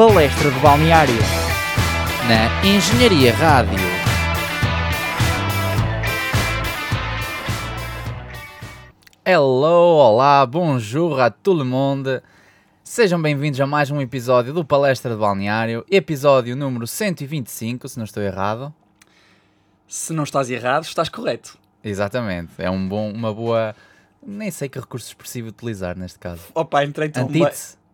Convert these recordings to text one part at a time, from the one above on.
Palestra de Balneário. Na Engenharia Rádio. Hello, olá, bonjour a tout le monde. Sejam bem-vindos a mais um episódio do Palestra de Balneário, episódio número 125, se não estou errado. Se não estás errado, estás correto. Exatamente, é um bom, uma boa. Nem sei que recurso expressivo utilizar neste caso. Opa, entrei uma...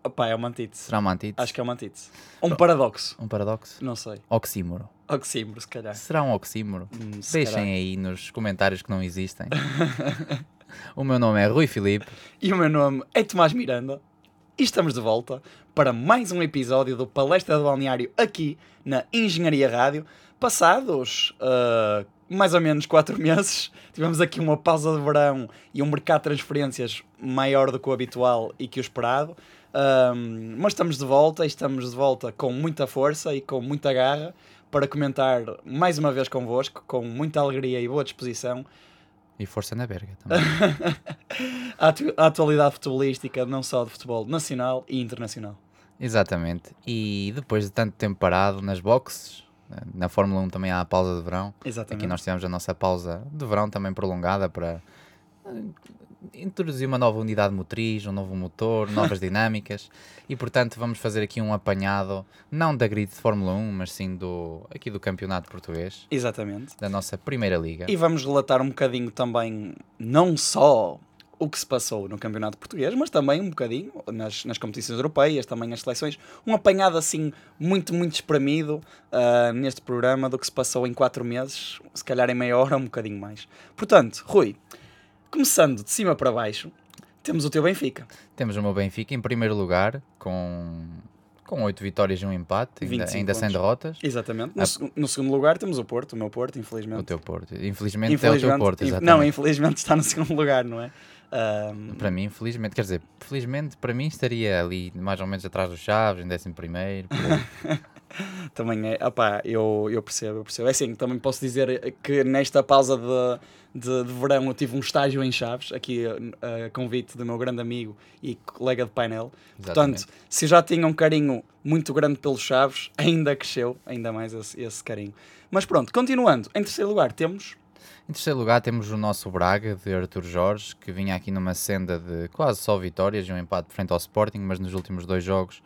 Opa, é uma antítese. Será uma antítese? Acho que é uma antítese. Um paradoxo. Um paradoxo? Não sei. Oxímoro. Oxímoro, se calhar. Será um oxímoro? Hum, Deixem calhar. aí nos comentários que não existem. o meu nome é Rui Filipe. E o meu nome é Tomás Miranda. E estamos de volta para mais um episódio do Palestra de Balneário aqui na Engenharia Rádio. Passados ah, mais ou menos 4 meses, tivemos aqui uma pausa de verão e um mercado de transferências maior do que o habitual e que o esperado. Ahm, mas estamos de volta e estamos de volta com muita força e com muita garra para comentar mais uma vez convosco, com muita alegria e boa disposição, E força na berga também. a, atu- a atualidade futebolística, não só de futebol nacional e internacional. Exatamente. E depois de tanto tempo parado nas boxes, na Fórmula 1 também há a pausa de verão. Exatamente. Aqui nós tivemos a nossa pausa de verão também prolongada para introduzir uma nova unidade motriz, um novo motor, novas dinâmicas e portanto vamos fazer aqui um apanhado, não da grid de Fórmula 1, mas sim do, aqui do campeonato português, Exatamente. da nossa primeira liga. E vamos relatar um bocadinho também, não só o que se passou no Campeonato Português, mas também um bocadinho nas, nas competições europeias, também as seleções. Um apanhado assim, muito, muito espremido ah, neste programa do que se passou em quatro meses, se calhar em meia hora, um bocadinho mais. Portanto, Rui, começando de cima para baixo, temos o teu Benfica. Temos o meu Benfica em primeiro lugar com com 8 vitórias e um empate, ainda, 25 ainda sem derrotas. Exatamente. No, Ah. no segundo lugar temos o Porto, o meu Porto, infelizmente. O teu Porto. Infelizmente, é o teu Porto, exatamente. Não, infelizmente está no segundo lugar, não é? Ah, Para mim, felizmente, quer dizer, felizmente para mim estaria ali mais ou menos atrás dos Chaves, em décimo primeiro. Também é, opá, eu, eu percebo, eu percebo. É assim, também posso dizer que nesta pausa de, de, de verão eu tive um estágio em Chaves, aqui a, a convite do meu grande amigo e colega de painel. Exatamente. Portanto, se já tinha um carinho muito grande pelos Chaves, ainda cresceu, ainda mais esse, esse carinho. Mas pronto, continuando, em terceiro lugar temos Em terceiro lugar temos o nosso Braga, de Artur Jorge, que vinha aqui numa senda de quase só vitórias e um empate frente ao Sporting, mas nos últimos dois jogos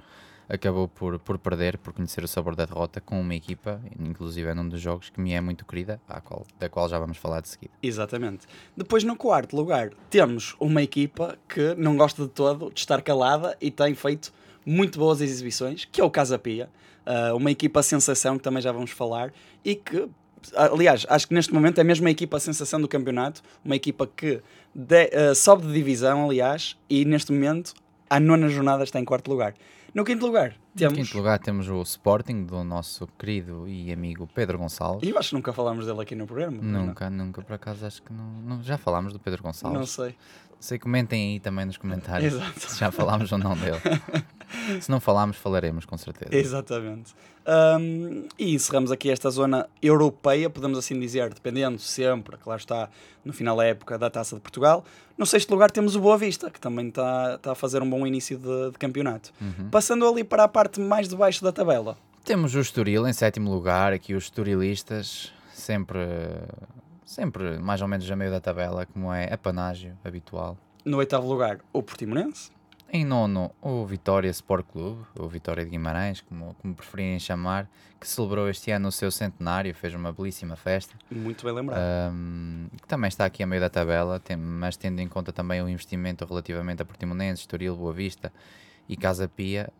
acabou por, por perder, por conhecer o sabor da derrota com uma equipa, inclusive é num dos jogos que me é muito querida, qual, da qual já vamos falar de seguida. Exatamente. Depois, no quarto lugar, temos uma equipa que não gosta de todo de estar calada e tem feito muito boas exibições, que é o Casa Pia. Ah, uma equipa sensação, que também já vamos falar, e que, aliás, acho que neste momento é mesmo a equipa sensação do campeonato, uma equipa que de- ah, sobe de divisão, aliás, e neste momento, à nona jornada, está em quarto lugar. No quinto lugar, temos... Em quinto lugar temos o Sporting, do nosso querido e amigo Pedro Gonçalves. E eu acho que nunca falámos dele aqui no programa. não? Nunca, nunca, por acaso acho que não, não- Já falámos do Pedro Gonçalves. Não sei. Sei, comentem aí também nos comentários Exato. se já falámos ou não dele. se não falámos, falaremos com certeza. Exatamente. Ahm, e encerramos aqui esta zona europeia, podemos assim dizer, dependendo sempre, claro está, no final da época da Taça de Portugal. No sexto lugar temos o Boa Vista, que também está está a fazer um bom início de, de campeonato. Uhum. Passando ali para a parte mais de baixo da tabela. Temos o Estoril em sétimo lugar, aqui os Esturilistas, sempre, sempre mais ou menos a meio da tabela, como é apanágio habitual. No oitavo lugar, o Portimonense. Em nono, o Vitória Sport Clube, o Vitória de Guimarães, como, como preferirem chamar, que celebrou este ano o seu centenário, fez uma belíssima festa. Muito bem lembrado. Um, que também está aqui a meio da tabela, tem- mas tendo em conta também o investimento relativamente a Portimonense, Estoril, Boa Vista e Casa Pia,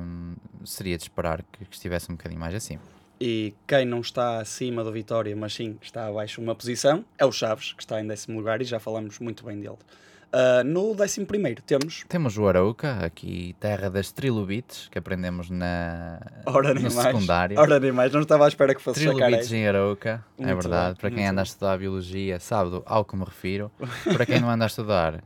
um, seria de esperar que, que estivesse um bocadinho mais acima. E quem não está acima do Vitória, mas sim está abaixo uma posição, é o Chaves, que está em décimo lugar e já falamos muito bem dele. Ah, no décimo primeiro temos Temos o Arauca, aqui terra das trilobites, que aprendemos na, Ora no mais. secundário. Ora nem mais, não estava à espera que fosse Trilobites em Arauca, é verdade. bem, Para quem anda a bem. estudar Biologia sabe do, ao que me refiro. Para quem não anda a estudar,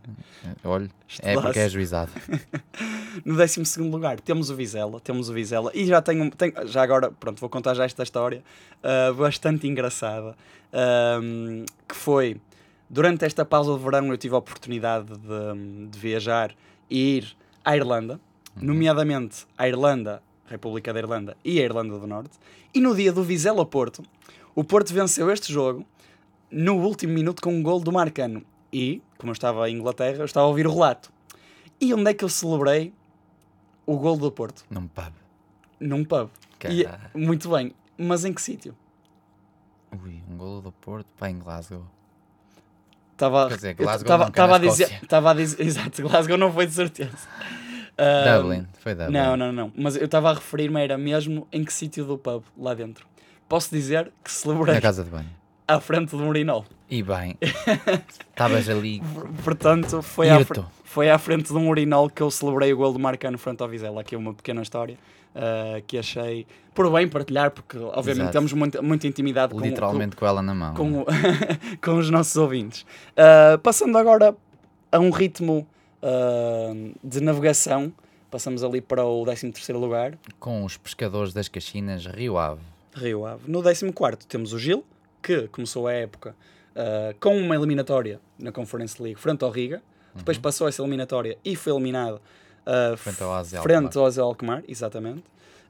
olha, é porque é juizado. No décimo segundo lugar temos o Vizela, temos o Vizela e já tenho, tenho- já agora, pronto, vou contar já esta história ah, bastante engraçada, ahm, que foi, durante esta pausa de verão eu tive a oportunidade de, de viajar e ir à Irlanda, nomeadamente à Irlanda República da Irlanda e a Irlanda do Norte. E no dia do Vizela Porto, o Porto venceu este jogo no último minuto com um gol do Marcano. E, como eu estava em Inglaterra, eu estava a ouvir o relato. E onde é que eu celebrei o gol do Porto? Num pub. Num pub. E- muito bem. Mas em que sítio? Ui, um golo do Porto para em Glasgow. Estava é estava na a dizer, estava a dizer, exato, Glasgow não foi de certeza. Dublin. Foi Dublin. Não, não, não. Mas eu estava a referir-me era mesmo em que sítio do pub, lá dentro. Posso dizer que celebrei Na casa de banho. à frente do Morinol. E bem, estavas ali. Portanto, foi à, foi à frente de um urinol que eu celebrei o gol do Marcano frente ao Vizela. Aqui é uma pequena história ah, que achei por bem partilhar, porque obviamente Exato. temos muita, muita intimidade com, Literalmente com ela na mão. com, com, o- com os nossos ouvintes. Ah, passando agora a um ritmo ah, de navegação, passamos ali para o 13º lugar, Com os pescadores das Caxinas, Rio Ave. Rio Ave. No 14º temos o Gil, que começou a época ah, com uma eliminatória na Conference League frente ao Riga, depois passou essa eliminatória e foi eliminado ah, Frente ao AZ frente ao Alkmaar, exatamente.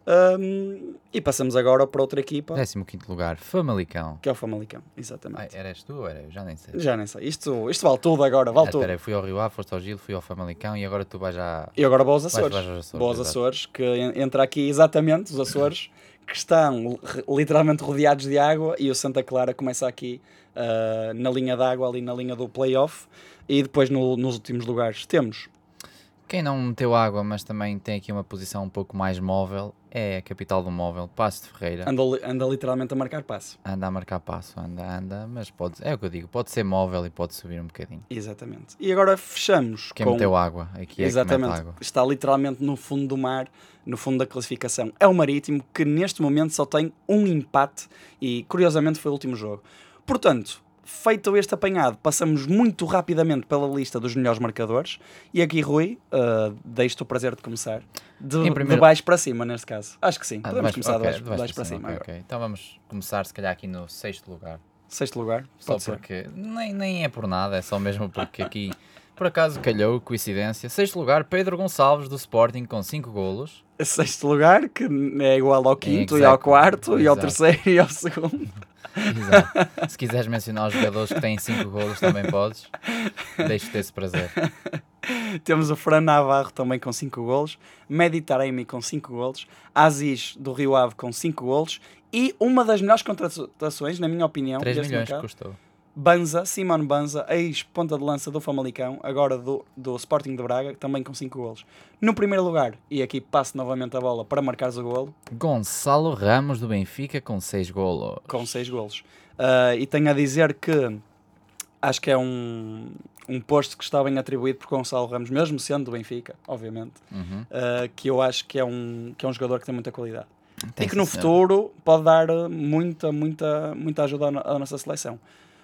Ahm, e passamos agora para outra equipa, 15 lugar, Famalicão. que é o Famalicão, exatamente. Ai, eras tu ou era eu? Já nem sei. Já nem sei, isto, isto vale tudo agora, vale Ah, tudo. espera fui ao Rio Ave, foste ao Gil, fui ao Famalicão e agora tu vais já. E agora para os Vais- Açores. vais aos Açores, Para os exato. Açores, que en- entra aqui exatamente os Açores, que estão literalmente rodeados de água, e o Santa Clara começa aqui ah, na linha d'água, ali na linha do playoff, e depois no- nos últimos lugares temos Quem não meteu água, mas também tem aqui uma posição um pouco mais móvel, é a capital do móvel, Passo de Ferreira. anda, anda literalmente a marcar passo. Anda a marcar passo, anda, anda, mas pode, é o que eu digo, pode ser móvel e pode subir um bocadinho. Exatamente. E agora fechamos Quem com... meteu água, aqui é que mete Exatamente. água. Está literalmente no fundo do mar, no fundo da classificação. É o Marítimo que neste momento só tem um empate e curiosamente foi o último jogo. Portanto, feito este apanhado, passamos muito rapidamente pela lista dos melhores marcadores. E aqui, Rui, uh, deixo-te o prazer de começar. De, primeiro- de baixo para cima, neste caso. Acho que sim. Ah, Podemos de começar ok, de baixo, de baixo para cima. ok, agora. ok. Então vamos começar se calhar aqui no sexto lugar. Sexto lugar, Só pode ser. porque nem, nem é por nada, é só mesmo porque aqui por acaso calhou, coincidência. Sexto lugar, Pedro Gonçalves do Sporting com 5 golos. Sexto lugar, que é igual ao quinto e ao Exato, quarto e ao terceiro e ao segundo. Exato. Se quiseres mencionar os jogadores que têm 5 golos, também podes. Deixo-te esse prazer. Temos o Fran Navarro também com 5 golos, Medi Taremi com 5 golos, Aziz do Rio Ave com 5 golos e uma das melhores contratações, na minha opinião, 3 deste milhões que mercado, custou. Banza, Simon Banza, ex-ponta de lança do Famalicão, agora do, do Sporting de Braga, também com 5 golos. No primeiro lugar, e aqui passo novamente a bola para marcares o golo, Gonçalo Ramos do Benfica com 6 golos. com 6 golos. Ah, e tenho a dizer que acho que é um, um posto que está bem atribuído por Gonçalo Ramos, mesmo sendo do Benfica, obviamente. Uhum. Uh, que eu acho que é, um, que é um jogador que tem muita qualidade. Tem e que no futuro pode dar uh, muita, muita, muita ajuda à, no- à nossa seleção.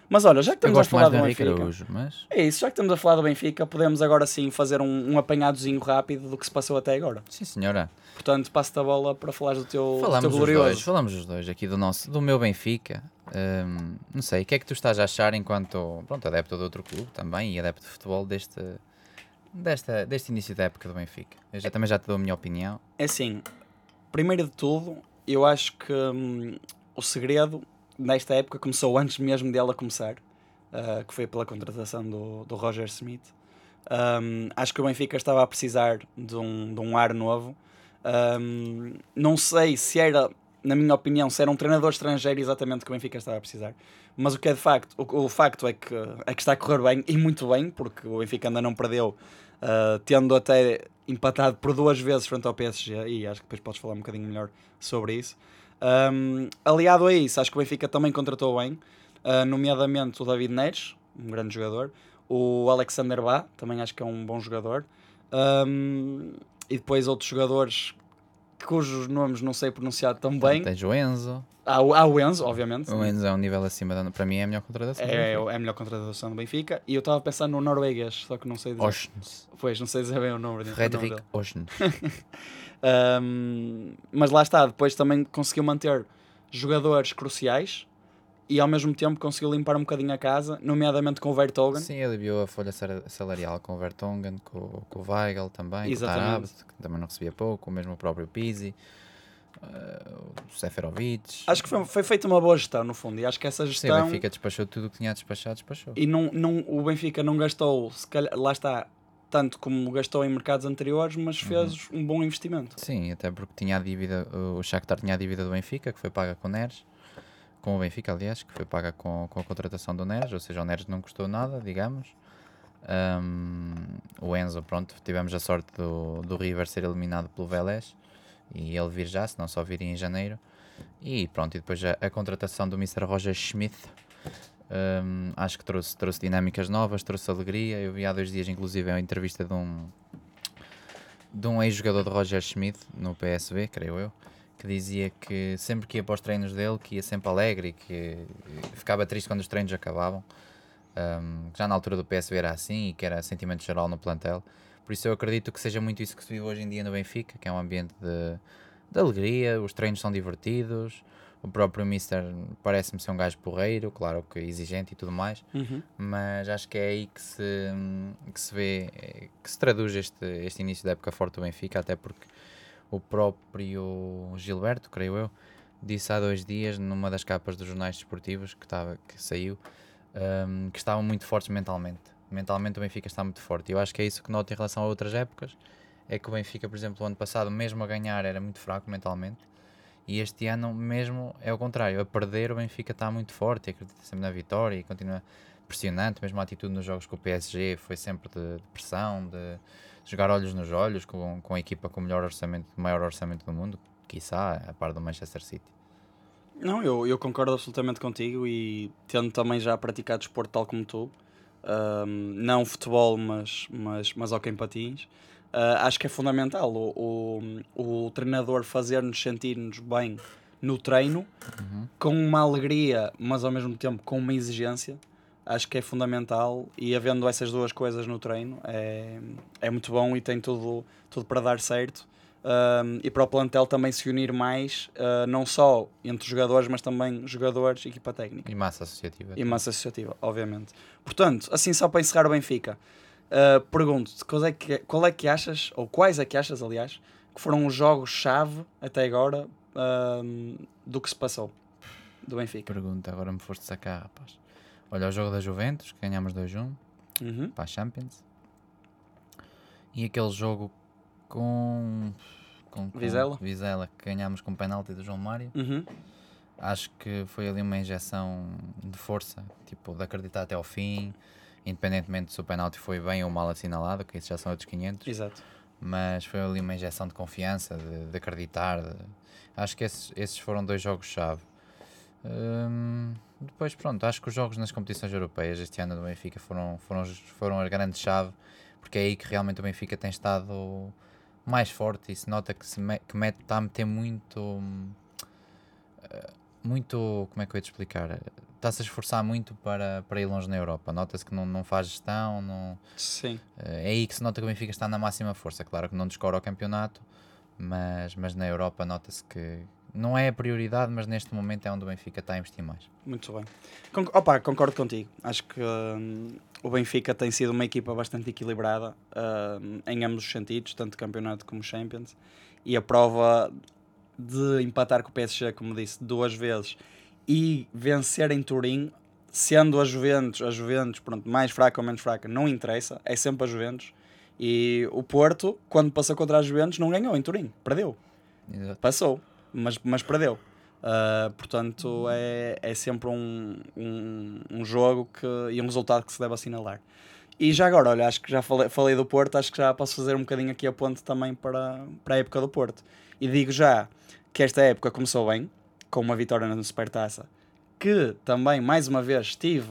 Mas olha, já que estamos a falar do do Benfica, Araújo, mas é isso, já que estamos a falar do Benfica, podemos agora sim fazer um, um apanhadozinho rápido do que se passou até agora. sim senhora. Portanto, passo-te a bola para falares do teu, do Falamos teu os glorioso. dois, falamos os dois aqui do nosso, do meu Benfica. Hum, não sei, o que é que tu estás a achar enquanto pronto, adepto de outro clube também e adepto de futebol deste, desta, deste início da época do Benfica? Eu já, também já te dou a minha opinião. É assim, primeiro de tudo, eu acho que hum, o segredo nesta época começou antes mesmo dela começar, ah, que foi pela contratação do, do Roger Smith. Hum, acho que o Benfica estava a precisar de um, de um ar novo. Hum, não sei se era, na minha opinião, se era um treinador estrangeiro exatamente que o Benfica estava a precisar. Mas o que é de facto, o, o facto é que, é que está a correr bem e muito bem, porque o Benfica ainda não perdeu, ah, tendo até empatado por duas vezes frente ao PSG, e acho que depois podes falar um bocadinho melhor sobre isso. Um, aliado a isso, acho que o Benfica também contratou bem, ah, nomeadamente o David Neres, um grande jogador, o Alexander Bá, também acho que é um bom jogador, Um, e depois outros jogadores cujos nomes não sei pronunciar tão bem. Tens o Enzo. Há, o- há o Enzo, obviamente. O Enzo é um nível acima da. Para mim é a melhor contratação. É, é a melhor contratação do Benfica. E eu estava a pensar no norueguês, só que não sei dizer. Oshnes. Pois, não sei dizer bem o nome, o nome Fredrik dele. Oshnes. Um, mas lá está, depois também conseguiu manter jogadores cruciais e ao mesmo tempo conseguiu limpar um bocadinho a casa, nomeadamente com o Vertogen. Sim, aliviou a folha sal- salarial com o Vertonghen, com, com o Weigl também, Exatamente. com o que também não recebia pouco, o mesmo o próprio Pizzi, eh, o Seferovic. Acho que foi, foi feita uma boa gestão, no fundo, e acho que essa Sim, o gestão. Benfica despachou tudo o que tinha a despachar, despachou. E não, não, o Benfica não gastou, se calhar, lá está, tanto como gastou em mercados anteriores, mas Uhum. fez um bom investimento. Sim, até porque tinha a dívida, o Shakhtar tinha a dívida do Benfica, que foi paga com o Neres, com o Benfica, aliás, que foi paga com, com a contratação do Neres, ou seja, o Neres não custou nada, digamos. Ahm, o Enzo, pronto, tivemos a sorte do, do River ser eliminado pelo Vélez e ele vir já, senão só viria em janeiro. E pronto, e depois a, a contratação do Mr. Roger Schmidt, ahm, acho que trouxe, trouxe dinâmicas novas, trouxe alegria. Eu vi há dois dias, inclusive, a entrevista de um, de um ex-jogador de Roger Schmidt no PSV, creio eu, que dizia que sempre que ia para os treinos dele, que ia sempre alegre e que ficava triste quando os treinos acabavam. Um, já na altura do PSV era assim e que era sentimento geral no plantel. Por isso eu acredito que seja muito isso que se vive hoje em dia no Benfica, que é um ambiente de, de alegria, os treinos são divertidos, o próprio Mister parece-me ser um gajo porreiro, claro que exigente e tudo mais, mas acho que é aí que se, que se vê, que se traduz este, este início da época forte do Benfica, até porque o próprio Gilberto, creio eu, disse há dois dias numa das capas dos jornais desportivos que, estava, que saiu um, que estavam muito fortes mentalmente. Mentalmente o Benfica está muito forte. Eu acho que é isso que noto em relação a outras épocas. É que o Benfica, por exemplo, o ano passado, mesmo a ganhar, era muito fraco mentalmente. E este ano, mesmo, é o contrário. A perder, o Benfica está muito forte acredita sempre na vitória e continua pressionante. Mesmo a atitude nos jogos com o PSG foi sempre de, de pressão, de jogar olhos nos olhos com, com a equipa com o melhor orçamento, o maior orçamento do mundo, quiçá, a par do Manchester City. Não, eu, eu concordo absolutamente contigo e tendo também já praticado desporto tal como tu, ahm, não futebol, mas, mas, mas hockey em patins, ah, acho que é fundamental o, o, o treinador fazer-nos sentir-nos bem no treino, com uma alegria, mas ao mesmo tempo com uma exigência. Acho que é fundamental e havendo essas duas coisas no treino é, é muito bom e tem tudo, tudo para dar certo. Um, e para o plantel também se unir mais, uh, não só entre jogadores, mas também jogadores, equipa técnica E massa associativa. e massa associativa, obviamente. Portanto, assim só para encerrar o Benfica, uh, pergunto-te qual é, que, qual é que achas, ou quais é que achas, aliás, que foram os jogos-chave até agora um, do que se passou do Benfica? Pergunta, agora me foste sacar, rapaz. Olha, o jogo da Juventus, que ganhámos 2-1 Uhum. para a Champions. E aquele jogo com, com, com Vizela? Vizela, que ganhámos com o penalti do João Mário. Uhum. Acho que foi ali uma injeção de força, tipo, de acreditar até ao fim, independentemente se o penalti foi bem ou mal assinalado, que isso já são outros 500. Exato. mas foi ali uma injeção de confiança, de, de acreditar. de- Acho que esses, esses foram dois jogos-chave. Hum, depois, pronto, acho que os jogos nas competições europeias este ano do Benfica foram, foram, foram a grande chave, porque é aí que realmente o Benfica tem estado mais forte e se nota que, se me, que mete, está a meter muito. eh, Muito. Como é que eu ia te explicar? Está-se a esforçar muito para, para ir longe na Europa. Nota-se que não, não faz gestão, não, Sim. é aí que se nota que o Benfica está na máxima força. Claro que não descora o campeonato, mas, mas na Europa nota-se que não é a prioridade, mas neste momento é onde o Benfica está a investir mais. Muito bem. Con opa, concordo contigo. Acho que hum, o Benfica tem sido uma equipa bastante equilibrada hum, em ambos os sentidos, tanto campeonato como Champions. E a prova de empatar com o PSG, como disse, duas vezes e vencer em Turim, sendo a Juventus, a Juventus, pronto, mais fraca ou menos fraca, não interessa, é sempre a Juventus. E o Porto, quando passou contra a Juventus, não ganhou em Turim, perdeu Exato. passou, mas, mas perdeu. Uh, portanto, é, é sempre um, um, um jogo que, e um resultado que se deve assinalar. E já agora, olha, acho que já falei, falei do Porto, acho que já posso fazer um bocadinho aqui a ponte também para, para a época do Porto. E digo já que esta época começou bem, com uma vitória na Supertaça, que também, mais uma vez, estive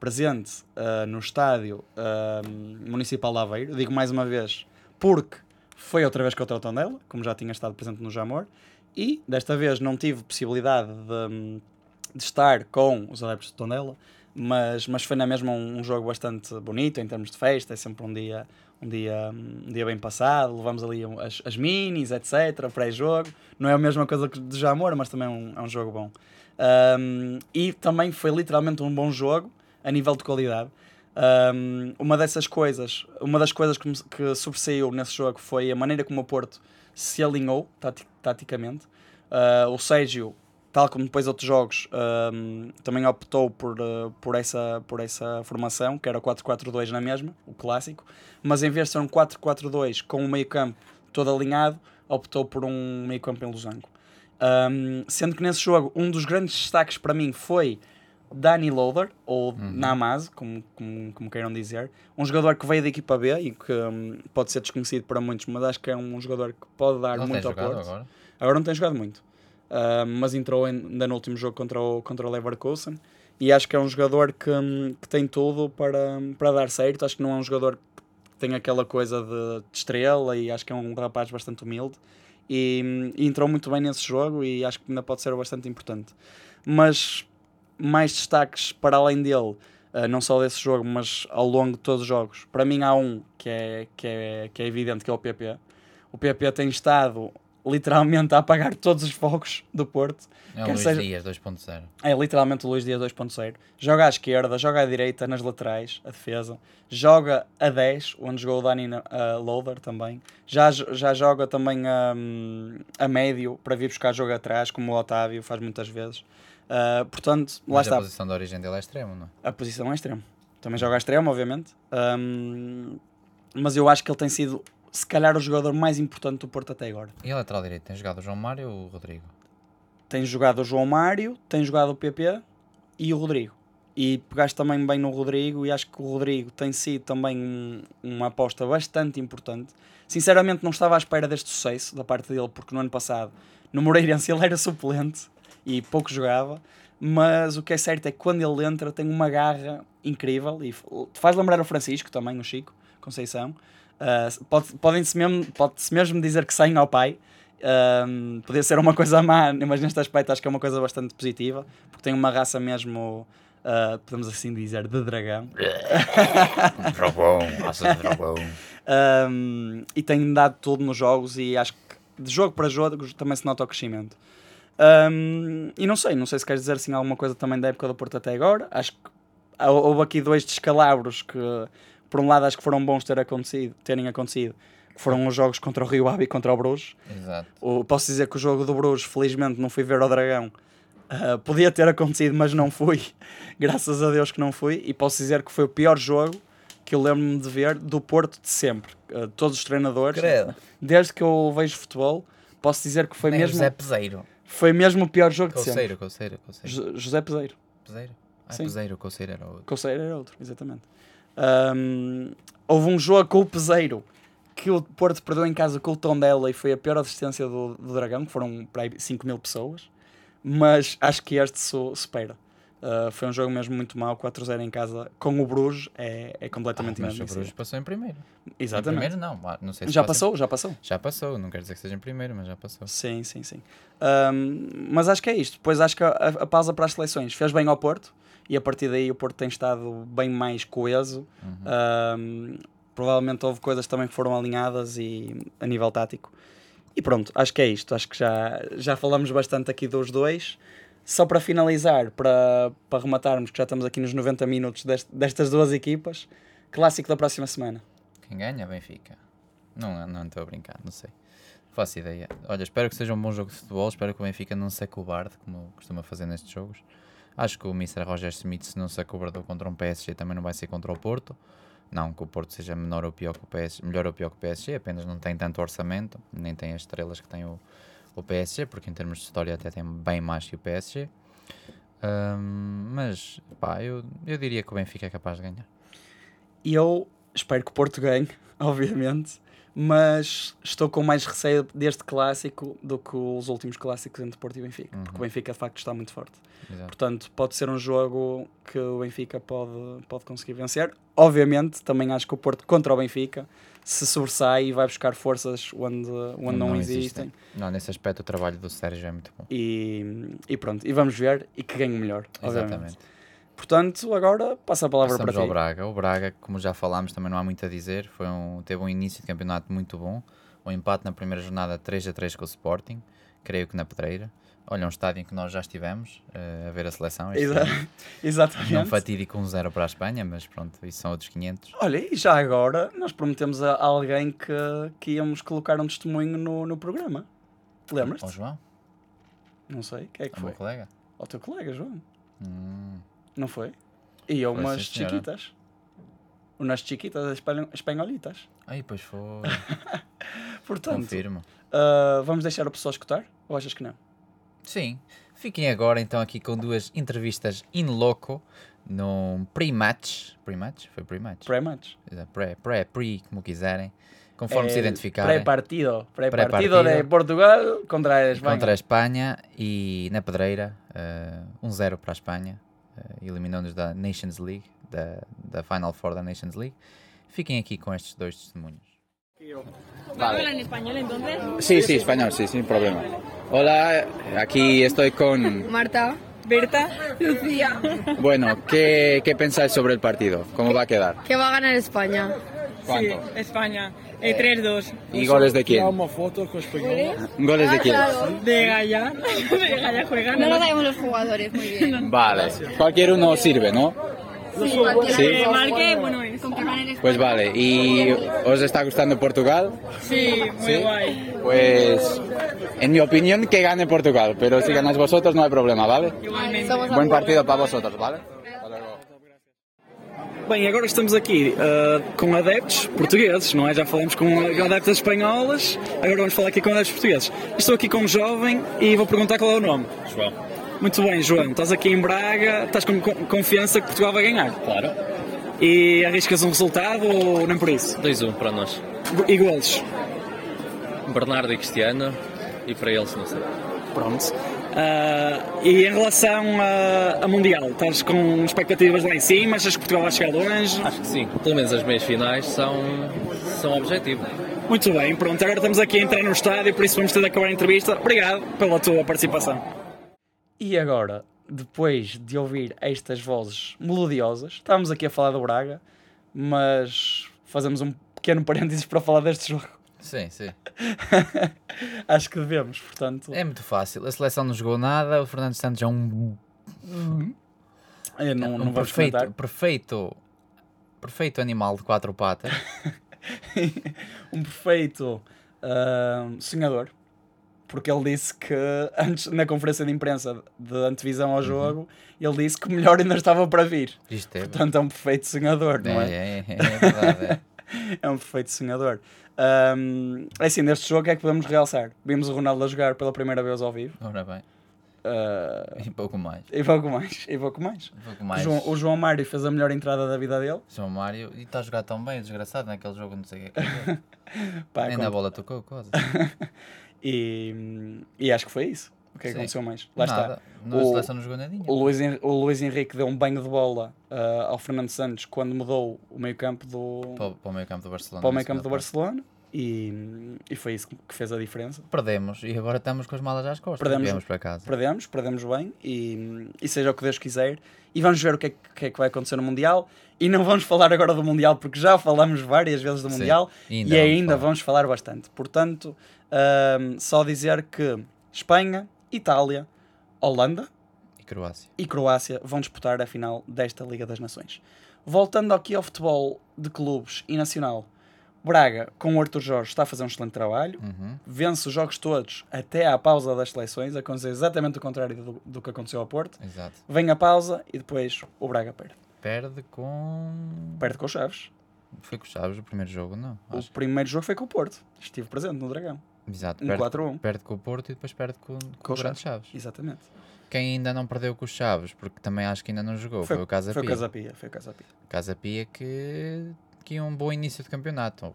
presente uh, no estádio uh, Municipal de Aveiro. Digo mais uma vez, porque foi outra vez contra o Tondela, como já tinha estado presente no Jamor, e desta vez não tive possibilidade de, de estar com os adeptos de Tondela, mas, mas foi na mesma um, um jogo bastante bonito em termos de festa, é sempre um dia, um dia, um dia bem passado, levamos ali as, as minis, etc, pré-jogo, não é a mesma coisa que de Jamor, mas também é um, é um jogo bom. Um, e também foi literalmente um bom jogo a nível de qualidade. Um, uma dessas coisas, uma das coisas que, que sobressaiu nesse jogo foi a maneira como o Porto se alinhou taticamente. Uh, o Sérgio, tal como depois outros jogos, também optou por, uh, por, essa, por essa formação, que era o 4-4-2 na mesma, o clássico, mas em vez de ser um 4-4-2 com o meio campo todo alinhado, optou por um meio campo em losango. Um, sendo que nesse jogo um dos grandes destaques para mim foi Danny Loader, ou uhum. Namaz, como, como, como, queiram dizer, um jogador que veio da equipa B e que um, pode ser desconhecido para muitos, mas acho que é um jogador que pode dar não muito ao Porto. Agora? agora? não tem jogado muito, uh, mas entrou ainda no último jogo contra o, contra o Leverkusen e acho que é um jogador que, hum, que tem tudo para, para dar certo. Acho que não é um jogador que tem aquela coisa de, de estrela e acho que é um rapaz bastante humilde. E, hum, e entrou muito bem nesse jogo e acho que ainda pode ser bastante importante. Mas mais destaques para além dele, uh, não só desse jogo, mas ao longo de todos os jogos. Para mim há um que é, que é, que é evidente, que é o PP. O PP tem estado literalmente a apagar todos os focos do Porto. É o Luís seja... Dias 2.0. É literalmente o Luís Dias 2.0. Joga à esquerda, joga à direita, nas laterais, a defesa. Joga a 10, onde jogou o Dani uh, Loader também. Já, já joga também um, a médio para vir buscar jogo atrás, como o Otávio faz muitas vezes. Uh, portanto, lá Mas está. a posição de origem dele é extremo, não é? A posição é extremo. Também joga a extremo, obviamente. Um, mas eu acho que ele tem sido, se calhar, o jogador mais importante do Porto até agora. E a lateral direito? Tem jogado o João Mário ou o Rodrigo? Tem jogado o João Mário, tem jogado o PP e o Rodrigo. E pegaste também bem no Rodrigo e acho que o Rodrigo tem sido também um, uma aposta bastante importante. Sinceramente não estava à espera deste sucesso da parte dele, porque no ano passado no Moreirense ele era suplente e pouco jogava, mas o que é certo é que quando ele entra tem uma garra incrível e faz lembrar o Francisco também, o Chico Conceição. Uh, pode, Podem-se mesmo, pode mesmo dizer que saem ao pai. Uh, podia ser uma coisa má, mas neste aspecto acho que é uma coisa bastante positiva, porque tem uma raça mesmo, uh, podemos assim dizer, de dragão. dragão, raça de dragão. Um, e tem dado tudo nos jogos e acho que de jogo para jogo também se nota o crescimento. Um, e não sei, não sei se queres dizer assim alguma coisa também da época do Porto até agora. Acho que houve aqui dois descalabros que, por um lado, acho que foram bons ter acontecido, terem acontecido. Que foram os jogos contra o Rio Ave e contra o Bruges. Exato. O, posso dizer que o jogo do Bruges, felizmente, não fui ver ao Dragão. Uh, podia ter acontecido, mas não fui. Graças a Deus que não fui. E posso dizer que foi o pior jogo que eu lembro-me de ver do Porto de sempre. Uh, todos os treinadores, Credo. desde que eu vejo futebol, posso dizer que foi Nem mesmo. José Peseiro. Foi mesmo o pior jogo de Couceiro, sempre. Couceiro, Couceiro. José Peseiro. Peseiro? Ah, Sim. Peseiro, Couceiro era outro. Couceiro era outro, exatamente. Um, houve um jogo com o Peseiro que o Porto perdeu em casa com o Tondela e foi a pior assistência do, do Dragão, que foram para aí 5 mil pessoas. Mas acho que este supera. Uh, foi um jogo mesmo muito mau, 4-0 em casa com o Bruges é, é completamente ah, Mas o Bruges passou em primeiro. Exatamente. Em primeiro não, não sei se Já passou, em... já passou. Já passou, não quer dizer que seja em primeiro, mas já passou. Sim, sim, sim. Um, mas acho que é isto. Depois acho que a, a, pausa para as seleções fez bem ao Porto e a partir daí o Porto tem estado bem mais coeso. Uhum. Um, provavelmente houve coisas também que foram alinhadas e a nível tático. E pronto, acho que é isto. Acho que já, já falamos bastante aqui dos dois. Só para finalizar, para, para rematarmos, que já estamos aqui nos 90 minutos dest, destas duas equipas, clássico da próxima semana. Quem ganha? Benfica. Não, não estou a brincar, não sei. faço ideia. Olha, espero que seja um bom jogo de futebol. Espero que o Benfica não se cobarde, como costuma fazer nestes jogos. Acho que o Mr. Roger Smith, se não se acobardou contra um PSG, também não vai ser contra o Porto. Não que o Porto seja menor ou pior que o PSG, melhor ou pior que o PSG, apenas não tem tanto orçamento, nem tem as estrelas que tem o, o PSG, porque em termos de história até tem bem mais que o PSG. Um, mas pá, eu, eu diria que o Benfica é capaz de ganhar. Eu espero que o Porto ganhe, obviamente, mas estou com mais receio deste clássico do que os últimos clássicos entre Porto e Benfica, uhum. porque o Benfica de facto está muito forte. Exato. Portanto, pode ser um jogo que o Benfica pode, pode conseguir vencer. Obviamente, também acho que o Porto contra o Benfica se sobressai e vai buscar forças onde, onde não, não existem. existem. Não, nesse aspecto o trabalho do Sérgio é muito bom. E, e pronto, e vamos ver e que ganhe melhor. Exatamente. Obviamente. Portanto, agora passa a palavra Passamos para ti. ao Braga. O Braga, como já falámos, também não há muito a dizer. Foi um, teve um início de campeonato muito bom. O um empate na primeira jornada 3 a 3 com o Sporting, creio que na pedreira. Olha, um estádio em que nós já estivemos uh, a ver a seleção. Exa exatamente. Não fatídico um zero para a Espanha, mas pronto, isso são outros 500. Olha, e já agora nós prometemos a alguém que, que íamos colocar um testemunho no, no programa. Lembras-te? João, Não sei, quem é que o foi? meu colega. Teu colega, João. Hum, Não foi? E eu Foi, umas chiquitas. Umas chiquitas espan- espanholitas. Aí, pois foi. Portanto, Confirmo. ah, vamos deixar a pessoa escutar? Ou achas que não? Sim. Fiquem agora então aqui com duas entrevistas in loco num pre-match. Pre-match? Foi pre-match? Pré-match. Exato, Pré, pré, pre, como quiserem. Conforme se El identificarem. Pré-partido. Pré-partido Pré-partido. de Portugal contra a Espanha. Contra a Espanha e na pedreira, eh, 1-0 para a Espanha, eh, eliminou-nos da Nations League, da, da Final Four da Nations League. Fiquem aqui com estes dois testemunhos. ¿Habla en español entonces? Sí, sí, español, sí, sin problema. Hola, aquí estoy con... Marta. Berta. Lucía. Bueno, ¿qué, qué pensáis sobre el partido? ¿Cómo va a quedar? Que va a ganar España. ¿Cuánto? España. Eh, 3-2. ¿Y goles de quién? ¿Goles de quién? De Gaya. De Gaya juega. No lo sabemos los jugadores muy bien. Vale, cualquier uno sirve, ¿no? Sí, Que marque, bueno es. Con que. Pues vale, ¿y os está gustando Portugal? Sí, muy ¿Sí? guay. Pues, en mi opinión, que gane Portugal, pero si ganáis vosotros no hay problema, ¿vale? Igualmente. Buen partido para vosotros, ¿vale? Bem, agora estamos aqui ah, com adeptos portugueses, não é? Já falamos com adeptas espanholas, agora vamos falar aqui com adeptos portugueses. Estou aqui com um jovem e vou perguntar qual é o nome. João. Muito bem, João, estás aqui em Braga, estás com con- confiança que Portugal vai ganhar. Claro. E arriscas um resultado ou nem por isso? 2-1 para nós. E golos? Bernardo e Cristiano. E para eles, não sei. Pronto. Ah, e em relação a, a Mundial, estás com expectativas lá em cima? Achas que Portugal vai chegar longe? Acho que sim. Pelo menos as meias finais são, são objetivo. Muito bem, pronto, agora estamos aqui a entrar no estádio, por isso vamos ter de acabar a entrevista. Obrigado pela tua participação. E agora, depois de ouvir estas vozes melodiosas, estávamos aqui a falar do Braga, mas fazemos um pequeno parênteses para falar deste jogo. Sim, sim. Acho que devemos, portanto. É muito fácil. A seleção não jogou nada, o Fernando Santos é um, eu não, um não perfeito, comentar. perfeito, perfeito animal de quatro patas. um perfeito ah, sonhador, porque ele disse que antes, na conferência de imprensa de antevisão Uhum. ao jogo, ele disse que o melhor ainda estava para vir. Isto é, Portanto, é um perfeito sonhador, não é? é, é, é verdade. é. É um perfeito sonhador. Ahm, é assim, neste jogo é que podemos realçar. Vimos o Ronaldo a jogar pela primeira vez ao vivo. Ora bem, Ah, e pouco mais. e pouco mais. E pouco mais. Pouco O mais. João, o João Mário fez a melhor entrada da vida dele. João Mário, e está a jogar tão bem, desgraçado, naquele jogo, não sei o que é que Pá, Nem na bola tocou, coisa. e, e acho que foi isso. O que é que aconteceu mais? Lá Nada. está. O- seleção não jogou nadinha. O Luís, o Luís Henrique deu um banho de bola ah, ao Fernando Santos quando mudou o meio campo do, Para, o- para o meio campo do Barcelona. para o na meio campo do. Barcelona. E, e foi isso que fez a diferença. Perdemos e agora estamos com as malas às costas. Perdemos. Viemos para casa. Perdemos, perdemos bem e, e seja o que Deus quiser. E vamos ver o que é, que- é que vai acontecer no Mundial. E não vamos falar agora do Mundial porque já falamos várias vezes do Sim, Mundial e e ainda ainda, vamos falar. vamos falar bastante. Portanto, só dizer que Espanha, Itália, Holanda E Croácia. e Croácia vão disputar a final desta Liga das Nações. Voltando aqui ao futebol de clubes e nacional, Braga, com o Arthur Jorge, está a fazer um excelente trabalho. Uhum. Vence os jogos todos até à pausa das seleções. Aconteceu exatamente o contrário do, do que aconteceu ao Porto. Exato. Vem a pausa e depois o Braga perde. Perde com. Perde com o Chaves. Foi com o Chaves o primeiro jogo, não? O Acho. primeiro jogo foi com o Porto. Estive presente no Dragão. Exato. Um Perde, 4-1. perde com o Porto e depois perde com, com, Com o o Grande Chaves. Exatamente. Quem ainda não perdeu com os Chaves, porque também acho que ainda não jogou, foi, o Casa Foi o Pia. Casa Pia. Foi o Casa Pia. Casa Pia que tinha um bom início de campeonato.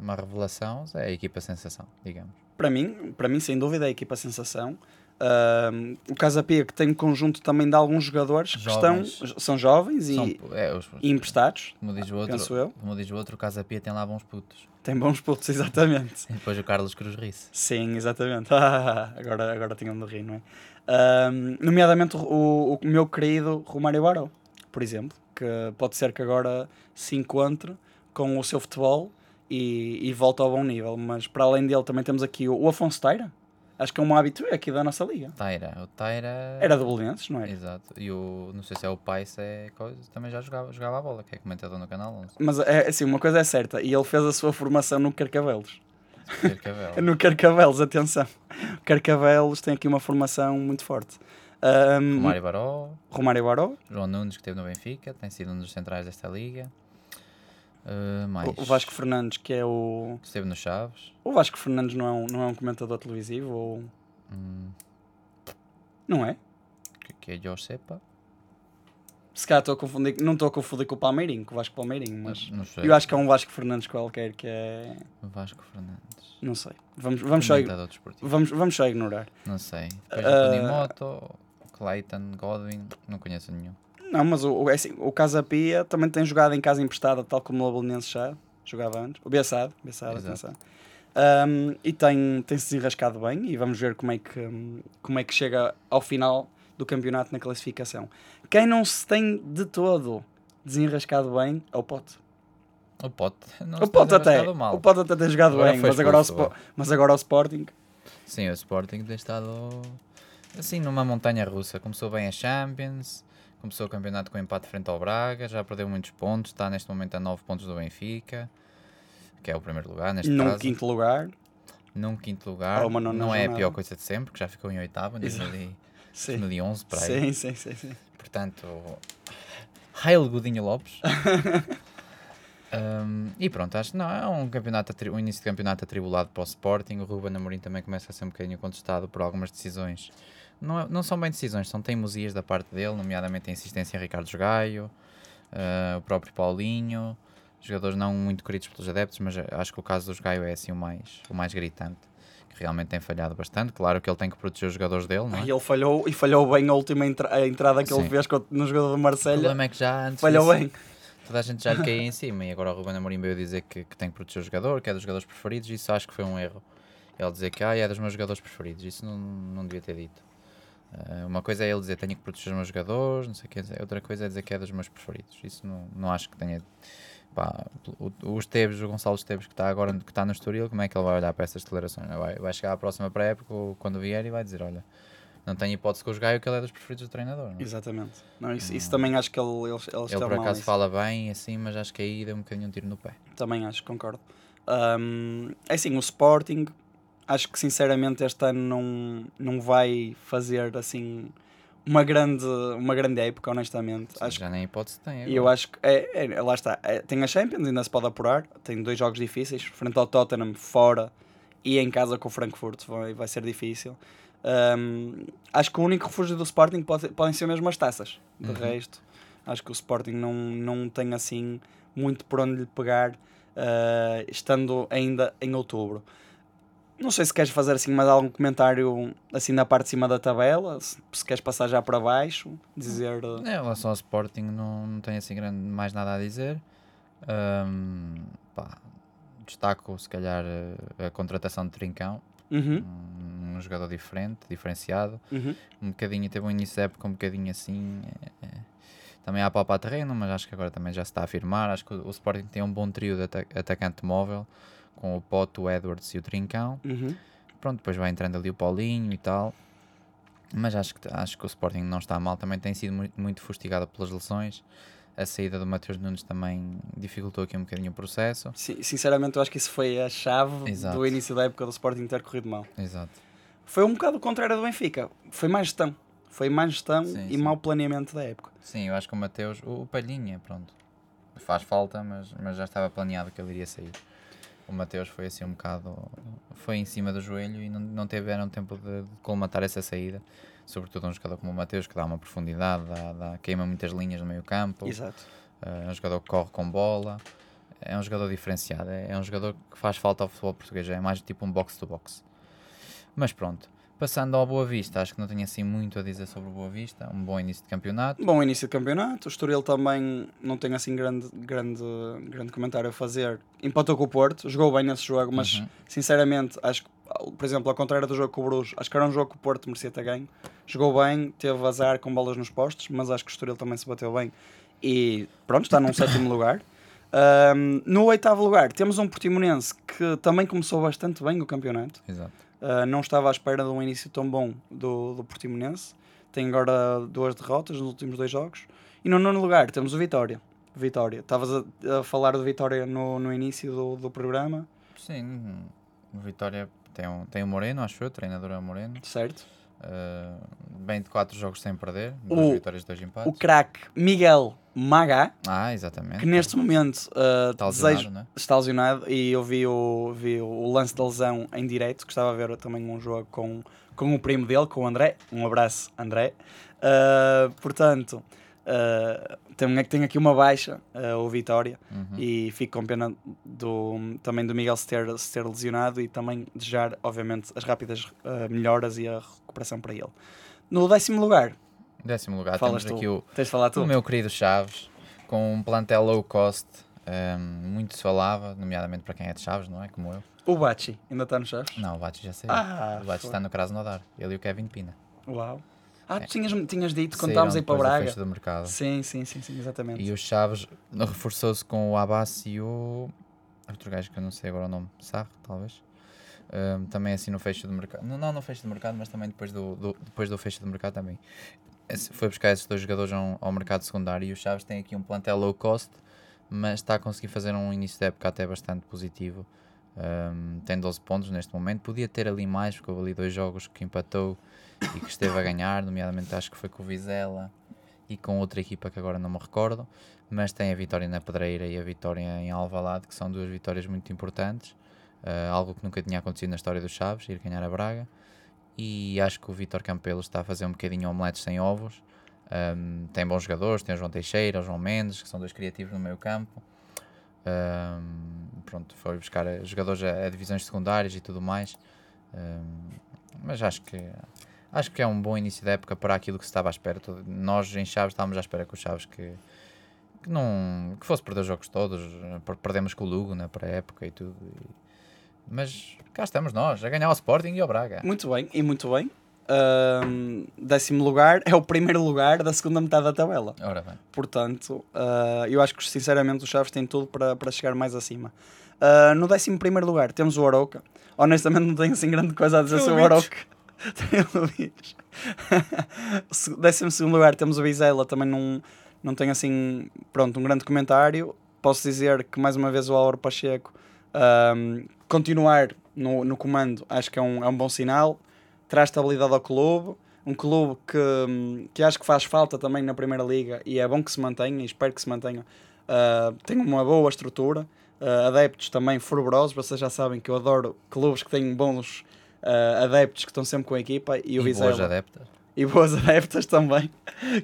Uma revelação, é a equipa sensação, digamos. Para mim, para mim, sem dúvida, é a equipa sensação. Ahm, o Casa Pia que tem um conjunto também de alguns jogadores Jovens. que estão, são jovens e, São, é, os, e emprestados. como, diz o outro, como diz o outro, o Casa Pia tem lá bons putos. Têm bons putos, exatamente. E depois o Carlos Cruz Rice. Sim, exatamente. agora agora tinham de rir, não é? Ahm, nomeadamente o, o, meu querido Romário Baró, por exemplo, que pode ser que agora se encontre com o seu futebol e, e volte ao bom nível. Mas para além dele também temos aqui o, o Afonso Teira. Acho que é um hábito aqui da nossa liga. Taira. O Taira. Era do Belenenses, não é? Exato. E o. Não sei se é o pai, se é coisa. Também já jogava, jogava a bola, que é comentador no canal 11. Mas é assim, uma coisa é certa, e ele fez a sua formação no Carcavelos. Carcavel. No Carcavelos, atenção. Carcavelos tem aqui uma formação muito forte. Ahm, Mário Baró, Romário Baró, João Nunes, que esteve no Benfica, tem sido um dos centrais desta liga. Uh, mais. o Vasco Fernandes, que é o. Esteve no Chaves. O Vasco Fernandes não é um, não é um comentador televisivo ou. Hum, Não é? que, que é Josepa. Se calhar estou a confundir, não estou a confundir com o Palmeirinho, com o Vasco Palmeirinho, mas. Não sei. Eu acho que é um Vasco Fernandes qualquer que é. Vasco Fernandes. Não sei. Vamos, vamos, só, vamos, vamos só ignorar. Não sei. Depois Ah, o Clayton, Godwin, não conheço nenhum. Não, mas o, o, é assim, o Casa Pia também tem jogado em casa emprestada, tal como o Belenenses já jogava antes. O Bessado, Exato. atenção. Ahm, e tem, tem se desenrascado bem e vamos ver como é, que, como é que chega ao final do campeonato na classificação. Quem não se tem de todo desenrascado bem é o Pote. O Pote. Não O Pote até, mal. o Pote até tem jogado Agora bem, mas agora, o mas agora o Sporting Sim, o Sporting tem estado assim numa montanha russa. Começou bem a Champions, começou o campeonato com empate frente ao Braga, já perdeu muitos pontos, está neste momento a 9 pontos do Benfica, que é o primeiro lugar neste num caso. quinto lugar. Num quinto lugar. Nona não é a jornada. pior coisa de sempre, que já ficou em oitavo, em Exato. 2000 Sim. 2011, para aí. Sim, sim, sim, sim. Portanto, Hail Godinho Lopes. Um, e pronto, acho que não, é um, campeonato, um início de campeonato atribulado para o Sporting. O Ruben Amorim também começa a ser um bocadinho contestado por algumas decisões. Não, é- não são bem decisões, são teimosias da parte dele, nomeadamente a insistência em Ricardo Gaio, uh, o próprio Paulinho, jogadores não muito queridos pelos adeptos, mas acho que o caso dos Gaio é assim o mais, o mais gritante, que realmente tem falhado bastante. Claro que ele tem que proteger os jogadores dele, não é? E ele falhou, e falhou bem a última entra- a entrada que ele Sim. fez co- no jogador do O Marselha. problema é que já antes Falhou disso, bem. toda a gente já lhe caía em cima e agora o Ruben Amorim veio dizer que, que tem que proteger o jogador, que é dos jogadores preferidos, e isso acho que foi um erro. Ele dizer que ah, é dos meus jogadores preferidos, isso não, não devia ter dito. Ah, uma coisa é ele dizer tenho que proteger os meus jogadores, não sei o que, outra coisa é dizer que é dos meus preferidos. Isso não, não acho que tenha. Pá, o, o Esteves, o Gonçalo Esteves que está agora que está no Estoril, como é que ele vai olhar para essas declarações? Vai, vai chegar à próxima pré-época quando vier e vai dizer: Olha, não tenho hipótese com os Gaio que ele é dos preferidos do treinador. não é? Exatamente. Não, isso, isso também acho que ele, ele, ele, Ele por acaso fala bem assim, mas acho que aí deu um bocadinho um tiro no pé. Também acho, concordo. Ahm, é assim, o Sporting, acho que sinceramente este ano não, não vai fazer assim uma grande, uma grande época, honestamente. Acho já nem hipótese tem. E eu acho que, é, é, lá está, é, tem a Champions, ainda se pode apurar, tem dois jogos difíceis, frente ao Tottenham, fora, e em casa com o Frankfurt, vai, vai ser difícil. Ahm, acho que o único refúgio do Sporting pode, podem ser mesmo as taças, de Uhum. resto, acho que o Sporting não, não tem assim muito por onde lhe pegar, ah, estando ainda em outubro. Não sei se queres fazer assim mais algum comentário assim na parte de cima da tabela, se, se queres passar já para baixo, dizer... Em relação ao Sporting, não, não tenho assim grande, mais nada a dizer. Ahm, pá, destaco, se calhar, a, a contratação de Trincão, Uhum, um, um jogador diferente, diferenciado. uhum. Um bocadinho, teve um início de época um bocadinho assim. é, é, também há palpar terreno, mas acho que agora também já se está a afirmar. Acho que o, o Sporting tem um bom trio de ata- atacante móvel, com o Poto, o Edwards e o Trincão. Uhum. Pronto, depois vai entrando ali o Paulinho e tal. Mas acho que, acho que o Sporting não está mal. Também tem sido muito, muito fustigado pelas lesões. A saída do Mateus Nunes também dificultou aqui um bocadinho o processo. Sim, sinceramente, eu acho que isso foi a chave Exato. do início da época do Sporting ter corrido mal. Exato. Foi um bocado o contrário do Benfica. Foi mais gestão. Foi mais gestão Sim, e sim. mau planeamento da época. Sim, eu acho que o Mateus, o, o Palhinha, pronto, faz falta, mas, mas já estava planeado que ele iria sair. O Mateus foi assim um bocado, foi em cima do joelho e não, não tiveram tempo de, de colmatar essa saída. Sobretudo um jogador como o Mateus, que dá uma profundidade, dá, dá- queima muitas linhas no meio campo. Exato. É um jogador que corre com bola, é um jogador diferenciado, é, é um jogador que faz falta ao futebol português, é mais tipo um box-to-box. Mas pronto, passando ao Boa Vista, acho que não tenho assim muito a dizer sobre o Boa Vista, um bom início de campeonato. Bom início de campeonato. O Estoril também não tem assim grande, grande, grande comentário a fazer. Empatou com o Porto, jogou bem nesse jogo, mas Uhum. sinceramente, acho que, por exemplo, ao contrário do jogo com o Bruges, acho que era um jogo que o Porto merecia ter ganho. Jogou bem, teve azar com bolas nos postos, mas acho que o Estoril também se bateu bem. E pronto, está num sétimo lugar. Ahm, no oitavo lugar, temos um Portimonense que também começou bastante bem o campeonato. Exato. Uh, não estava à espera de um início tão bom do, do Portimonense. Tem agora duas derrotas nos últimos dois jogos. E no nono lugar temos o Vitória. Vitória. Estavas a, a falar do Vitória no, no início do, do programa, Sim, o Vitória tem um, tem o Moreno, acho eu, o treinador é o Moreno. certo? Uh, bem de 4 jogos sem perder, O- duas vitórias, dois empates. O craque Miguel Magá, Ah, exatamente. que neste momento uh, Está lesionado, desejo- né? está lesionado e eu vi o, vi o lance da lesão em direto, que estava a ver também um jogo com, com o primo dele, com o André. Um abraço, André. Uh, portanto, uh, tem, tem aqui uma baixa, uh, o Vitória, Uhum. e fico com pena do, também do Miguel se ter, se ter lesionado e também desejar, obviamente, as rápidas uh, melhoras e a recuperação para ele. No décimo lugar, Décimo lugar, falas temos tu. aqui o, Tens falar tu. o meu querido Chaves, com um plantel low cost. um, muito se falava, nomeadamente para quem é de Chaves, não é? Como eu. O Bachi, ainda está no Chaves? Não, o Bates já saiu. Ah, o Bates foi. está no Krasnodar. Ele e o Kevin Pina. Uau. Ah, tu tinhas, tinhas dito quando estávamos aí para Braga. do mercado. Sim, sim, sim, sim, exatamente. E o Chaves reforçou-se com o Abbas e o. Outro gajo que eu não sei agora o nome. Sarro, talvez. Um, também assim no fecho do mercado. Não, não no fecho do mercado, mas também depois do, do- depois do fecho do mercado também. Esse- foi buscar esses dois jogadores ao, ao mercado secundário e o Chaves tem aqui um plantel low cost, mas está a conseguir fazer um início de época até bastante positivo. Um, tem 12 pontos neste momento. Podia ter ali mais, porque houve ali dois jogos que empatou e que esteve a ganhar, nomeadamente acho que foi com o Vizela e com outra equipa que agora não me recordo, mas tem a vitória na Pedreira e a vitória em Alvalade, que são duas vitórias muito importantes, eh, algo que nunca tinha acontecido na história dos Chaves, ir ganhar a Braga, e acho que o Vítor Campelo está a fazer um bocadinho omeletes sem ovos, Um, tem bons jogadores, tem o João Teixeira, o João Mendes, que são dois criativos no meio campo, Um, pronto, foi buscar eh, jogadores a, a divisões secundárias e tudo mais, Um, mas acho que acho que é um bom início da época para aquilo que se estava à espera. Nós em Chaves estávamos à espera que o Chaves que, que não que fosse perder os jogos todos, per- perdemos com o Lugo na pré-época e tudo. e- mas cá estamos nós, a ganhar o Sporting e ao Braga. Muito bem, e muito bem. Décimo lugar é o primeiro lugar da segunda metade da tabela. Ora bem, Portanto, ah, eu acho que sinceramente os Chaves têm tudo para, para chegar mais acima. Ah, no décimo primeiro lugar temos o Aroca. Honestamente não tenho assim grande coisa a dizer Tem o sobre o Beach. Tem o. Se- décimo segundo lugar temos o Vizela. Também não, não tenho assim, pronto, um grande comentário. Posso dizer que mais uma vez o Álvaro Pacheco ahm, continuar no, no comando acho que é um, é um bom sinal. Traz estabilidade ao clube. Um clube que, hum, que acho que faz falta também na Primeira Liga e é bom que se mantenha espero que se mantenha. Ah, tem uma boa estrutura, ah, adeptos também fervorosos. Vocês já sabem que eu adoro clubes que têm bons ah, adeptos que estão sempre com a equipa e o e boas Vizela adeptas. e boas adeptas também,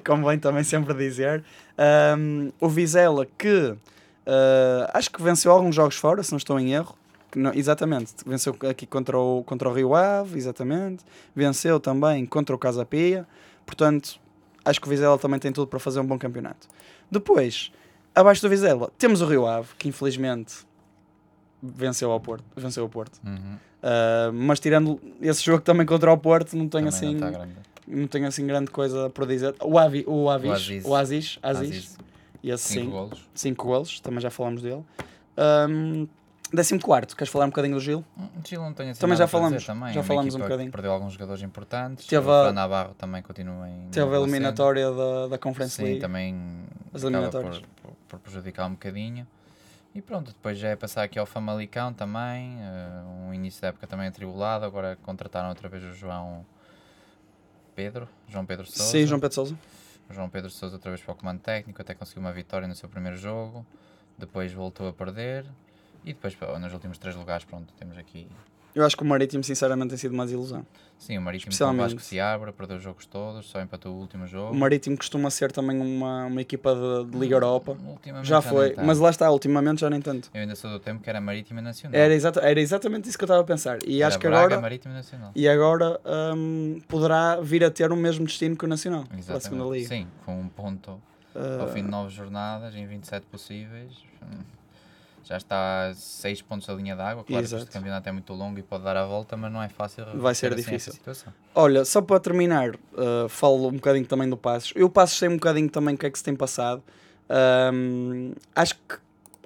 convém também sempre dizer. Um, o Vizela que uh, acho que venceu alguns jogos fora, se não estou em erro. Não- exatamente, venceu aqui contra o, contra o Rio Ave, exatamente. Venceu também contra o Casa Pia. Portanto, acho que o Vizela também tem tudo para fazer um bom campeonato. Depois, abaixo do Vizela, temos o Rio Ave, que infelizmente venceu, ao Porto, venceu o Porto. Uhum. Uh, mas tirando esse jogo também contra o Porto, não tenho Também assim não está grande. não tenho assim grande coisa para dizer. O, Avi, o Avis, O Aziz. o Aziz, Aziz, Aziz, e esse cinco sim, golos. 5 golos, também já falámos dele. Um, décimo quarto, queres falar um bocadinho do Gil? Hum, o Chile não tem assim Também já falamos, também. já falamos um bocadinho. Perdeu alguns jogadores importantes. Teve o a- Navarro também continua em. Teve a eliminatória da, da Conference Sim, League. também As eliminatórias. por, por, por prejudicar um bocadinho. E pronto, depois já é passar aqui ao Famalicão também, eh, um início da época também atribulado, agora contrataram outra vez o João Pedro, João Pedro Sousa. Sim, João Pedro Sousa. O João Pedro Sousa outra vez para o comando técnico, até conseguiu uma vitória no seu primeiro jogo, depois voltou a perder e depois nos últimos três lugares, pronto, temos aqui Eu acho que o Marítimo, sinceramente, tem sido uma desilusão. Sim, o Marítimo com o. Vasco se abre, perdeu os jogos todos, só empatou o último jogo. O Marítimo costuma ser também uma, uma equipa de, de Liga Europa. Ultimamente Já foi, mas lá está, ultimamente já nem tanto. Eu ainda sou do tempo que era Marítimo Nacional. Era, exata, era exatamente isso que eu estava a pensar. E Era acho que Braga, agora, Marítimo Nacional. e agora hum, poderá vir a ter o mesmo destino que o Nacional, para a Exatamente. segunda Liga. Sim, com um ponto Uh, ao fim de nove jornadas, em 27 possíveis. hum, Já está a 6 pontos da linha d'água. Claro que Exato. este campeonato é muito longo e pode dar a volta, mas não é fácil. Vai ser assim difícil. situação. Olha, só para terminar, uh, falo um bocadinho também do Passos. Eu Passos sei um bocadinho também o que é que se tem passado. Um, acho que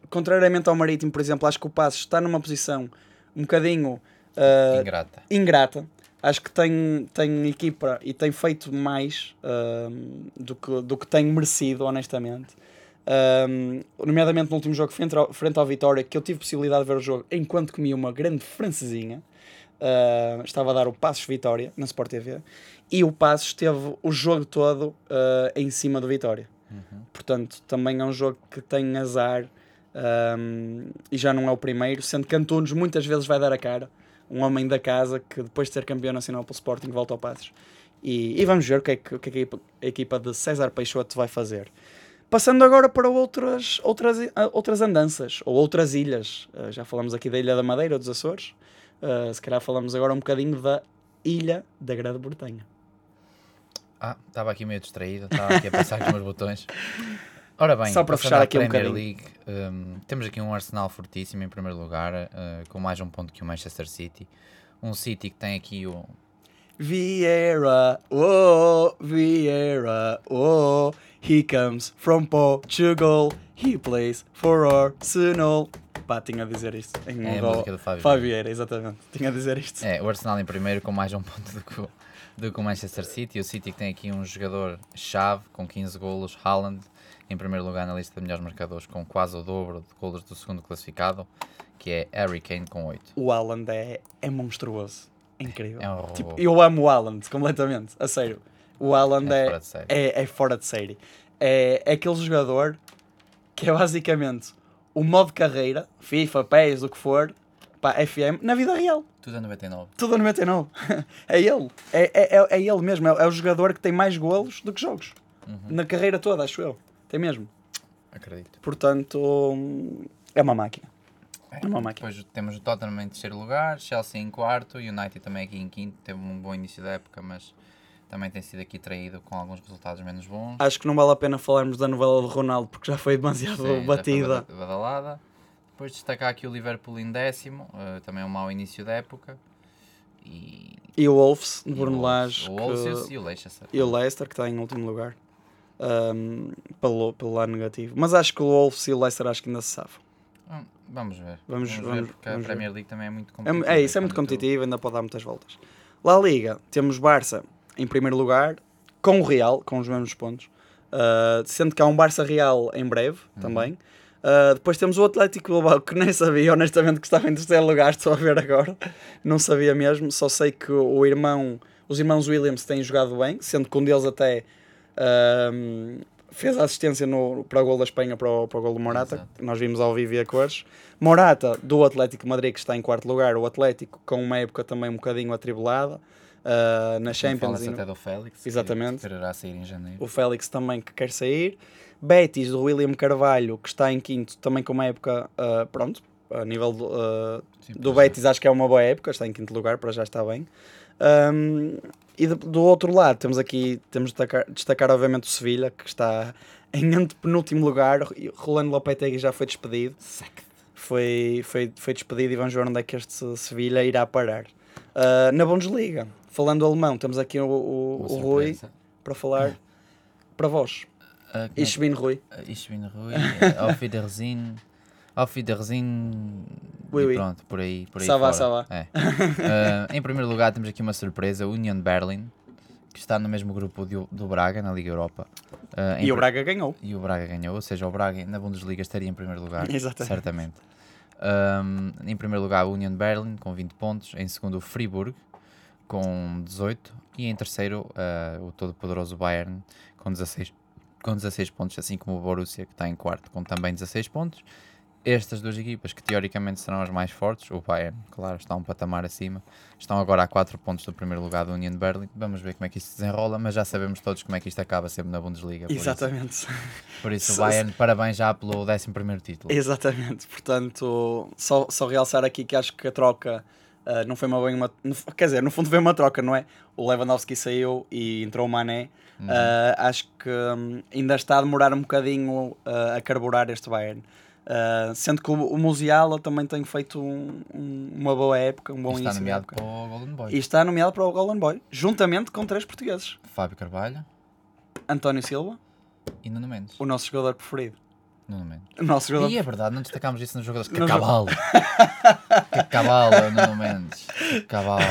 contrariamente ao Marítimo, por exemplo, acho que o Passos está numa posição um bocadinho ah, Ingrata. ingrata. Acho que tem, tem equipa e tem feito mais ahm, do, que, do que tem merecido, honestamente. Ahm, nomeadamente no último jogo frente ao, frente ao Vitória, que eu tive possibilidade de ver o jogo enquanto comia uma grande francesinha. Ah, estava a dar o Passos Vitória na Sport TV e o Passos teve o jogo todo ah, em cima do Vitória. Portanto, também é um jogo que tem azar ahm, e já não é o primeiro, sendo que Antunes muitas vezes vai dar a cara. Um homem da casa que depois de ser campeão nacional pelo Sporting volta ao Passos. E, e vamos ver o que é que, que, é que a equipa de César Peixoto vai fazer. Passando agora para outras, outras, ah, outras andanças ou outras ilhas. Ah, já falamos aqui da Ilha da Madeira, dos Açores. Ah, se calhar falamos agora um bocadinho da Ilha da Grã-Bretanha. Ah, estava aqui meio distraído, estava aqui a passar aqui uns botões. Ora bem, Só para fechar aqui um Premier bocadinho. League, hum, temos aqui um Arsenal fortíssimo em primeiro lugar, eh, com mais um ponto que o Manchester City. Um City que tem aqui o. Vieira, oh, Vieira, oh, he comes from Portugal, he plays for Arsenal. Pá, tinha a dizer isto. Em É a gol. música do Fábio Fábio Vieira, exatamente. Tinha a dizer isto. É, o Arsenal em primeiro com mais um ponto do que, o, do que o Manchester City. O City que tem aqui um jogador-chave com 15 golos, Haaland, em primeiro lugar na lista de melhores marcadores, com quase o dobro de golos do segundo classificado, que é Harry Kane com 8. O Haaland é, é monstruoso. Incrível. É um. Tipo, eu amo o Haaland completamente. A sério. O Haaland É é, fora de série. é, é fora de série. É, é aquele jogador que é basicamente o modo carreira, FIFA, PES, o que for, pá, FM, na vida real. Tudo a 99. Tudo a 99. é ele. É, é, é, é ele mesmo. É, é o jogador que tem mais golos do que jogos. Uhum. Na carreira toda, acho eu. Tem mesmo. Acredito. Portanto, hum, é uma máquina. É uma máquina. Depois temos o Tottenham em terceiro lugar, Chelsea em quarto, United também aqui em quinto, teve um bom início da época, mas também tem sido aqui traído com alguns resultados menos bons. Acho que não vale a pena falarmos da novela de Ronaldo porque já foi demasiado Sim, foi batida. bada- badalada. Depois destacar aqui o Liverpool em décimo, eh, também um mau início da época. E, E o Wolves, de Bruno o Lage, o Wolves que- e o Leicester. e o Leicester, que está em último lugar. hum, pelo, pelo lado negativo. Mas acho que o Wolves e o Leicester acho que ainda se safam. Hum, Vamos ver. Vamos- ver, vamos- porque vamos a ver. Premier League também é muito É, competitiva. é isso, é muito quando tu- competitivo, ainda pode dar muitas voltas. La Liga, temos Barça em primeiro lugar, com o Real, com os mesmos pontos. Uh, sendo que há um Barça Real em breve Uhum. também. Uh, depois temos o Atlético Bilbao, que nem sabia, honestamente, que estava em terceiro lugar, estou a ver agora. Não sabia mesmo, só sei que o irmão, os irmãos Williams têm jogado bem, sendo que um deles até um, fez a assistência no, para o gol da Espanha para o, para o gol do Morata, Exato. que nós vimos ao vivo e a cores. Morata, do Atlético Madrid, que está em quarto lugar, o Atlético com uma época também um bocadinho atribulada uh, na Champions. Fala-se e no- até do Félix, Exatamente. que quererá sair em janeiro. o Félix também que quer sair. Betis, do William Carvalho, que está em quinto, também com uma época, uh, pronto, a nível do, uh, Sim, do é. Betis acho que é uma boa época, está em quinto lugar, para já está bem. Um, e do outro lado temos aqui, temos de destacar, destacar obviamente o Sevilha, que está em antepenúltimo lugar, Rolando Lopetegui já foi despedido. Foi, foi, foi despedido e vamos ver onde é que este Sevilha irá parar. Uh, na Bundesliga, falando alemão, temos aqui o, o, o Rui para falar para vós. Ah, como é Ich bin Rui. que- Ich bin Rui, eh, Auf Wiedersehen, Auf Wiedersehen, Oui, oui. pronto, por aí, por aí Ça fora. va. É. Ah, em primeiro lugar temos aqui uma surpresa, Union Berlin, que está no mesmo grupo do, do Braga, na Liga Europa. Em E o Braga ganhou. e o Braga ganhou, ou seja, o Braga na Bundesliga estaria em primeiro lugar, Exatamente. certamente. Ahm, em primeiro lugar, o Union Berlin, com 20 pontos. Em segundo, o Friburg, com 18. E em terceiro, ah, o todo-poderoso Bayern, com 16, com 16 pontos, assim como o Borussia, que está em quarto, com também 16 pontos. Estas duas equipas, que teoricamente serão as mais fortes, o Bayern, claro, está um patamar acima, estão agora a 4 pontos do primeiro lugar do Union Berlin. Vamos ver como é que isto se desenrola, mas já sabemos todos como é que isto acaba sempre na Bundesliga. por isso- Exatamente. por isso, o Bayern, parabéns já pelo 11 título. Exatamente. Portanto, só, só realçar aqui que acho que a troca ah, não foi uma bem uma. Quer dizer, no fundo foi uma troca, não é? O Lewandowski saiu e entrou o Mané. Ah, acho que hum, ainda está a demorar um bocadinho ah, a carburar este Bayern. Ah, sendo que o, o Musiala também tem feito um- um- uma boa época, um bom E está início nomeado para o Golden Boy. E está nomeado para o Golden Boy, juntamente com três portugueses. Fábio Carvalho António Silva, e Nuno Mendes. o nosso jogador preferido. Nuno Mendes. O nosso jogador E é verdade, não destacámos isso nos jogadores. Que No cavalo! que cavalo, Nuno Mendes. Que cavalo.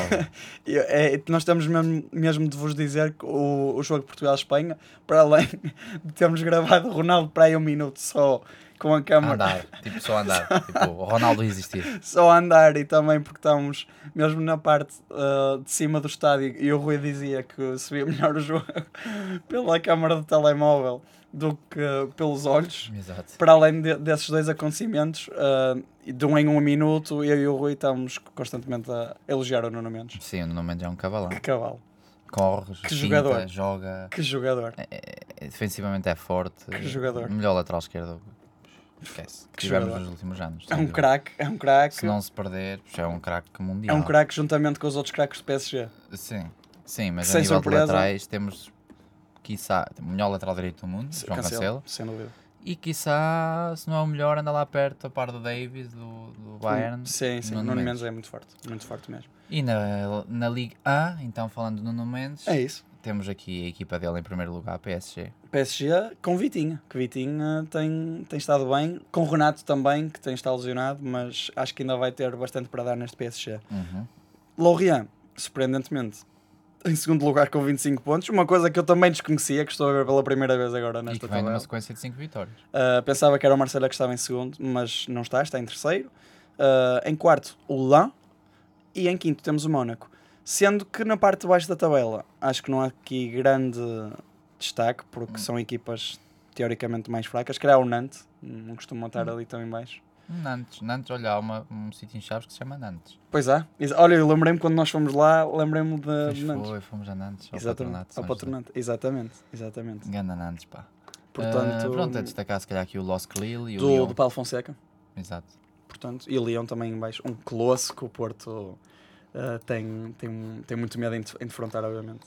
É, nós temos mesmo, mesmo de vos dizer que o, o jogo Portugal-Espanha, para além de termos gravado Ronaldo para aí um minuto só com a câmera, Andar, tipo só andar. Tipo, o Ronaldo existir. só andar e também porque estamos mesmo na parte ah, de cima do estádio e o Rui dizia que se via melhor o jogo pela câmara do telemóvel do que pelos olhos. Exato. Para além de- desses dois acontecimentos, ah, de um em um minuto, eu e o Rui estamos constantemente a elogiar o Nuno Mendes. Sim, o Nuno Mendes é um cavalão. Que cavalo. Corre, Que jogador. joga. Que jogador. é- defensivamente é forte. Que jogador. Melhor lateral esquerdo. Esquece. Que Tivemos nos últimos anos. É um craque, é um craque. Se não se perder, já é um craque É mundial. um craque juntamente com os outros craques do PSG. Sim, sim, mas Sem a nível surpresa. de laterais temos, quiçá, o melhor lateral direito do mundo, João Cancelo. Sem dúvida. E quiçá, se não é o melhor, anda lá perto, a par do Davis, do, do Bayern. Sim, sim. Nuno Nuno Mendes. Mendes é muito forte. Muito forte mesmo. E na, na Liga A, então falando do Nuno Mendes, É isso. Temos aqui a equipa dele em primeiro lugar, PSG. PSG com Vitinha. Que Vitinha tem, tem estado bem. Com Renato também, que tem estado lesionado, mas acho que ainda vai ter bastante para dar neste PSG. Uhum. Lorient, surpreendentemente, em segundo lugar com 25 pontos. Uma coisa que eu também desconhecia, que estou a ver pela primeira vez agora E nesta que vem numa sequência de 5 vitórias. Uh, pensava que era o Marcelo que estava em segundo, mas não está, está em terceiro. Uh, em quarto, o Lan. E em quinto temos o Mónaco. Sendo que na parte de baixo da tabela, acho que não há aqui grande destaque, porque são equipas teoricamente mais fracas. Calhar o Nantes, não costumam estar ali tão em baixo. Nantes, Nantes, olha, há uma, um sítio em Chaves que se chama Nantes. Pois há. Olha, eu lembrei-me quando nós fomos lá, lembrei-me de, Pois Nantes. foi, fomos a Nantes, ao Exatamente. patronato. Ao patronato. Exatamente. Exatamente. Ganda Nantes, pá. Portanto, Ah, pronto, a destacar se calhar aqui o Lost Lille e o do, Lyon. do Paulo Fonseca. Exato. portanto, e o Leão também em baixo. Um que o Porto uh, tem, tem, tem muito medo em, de- em defrontar, obviamente.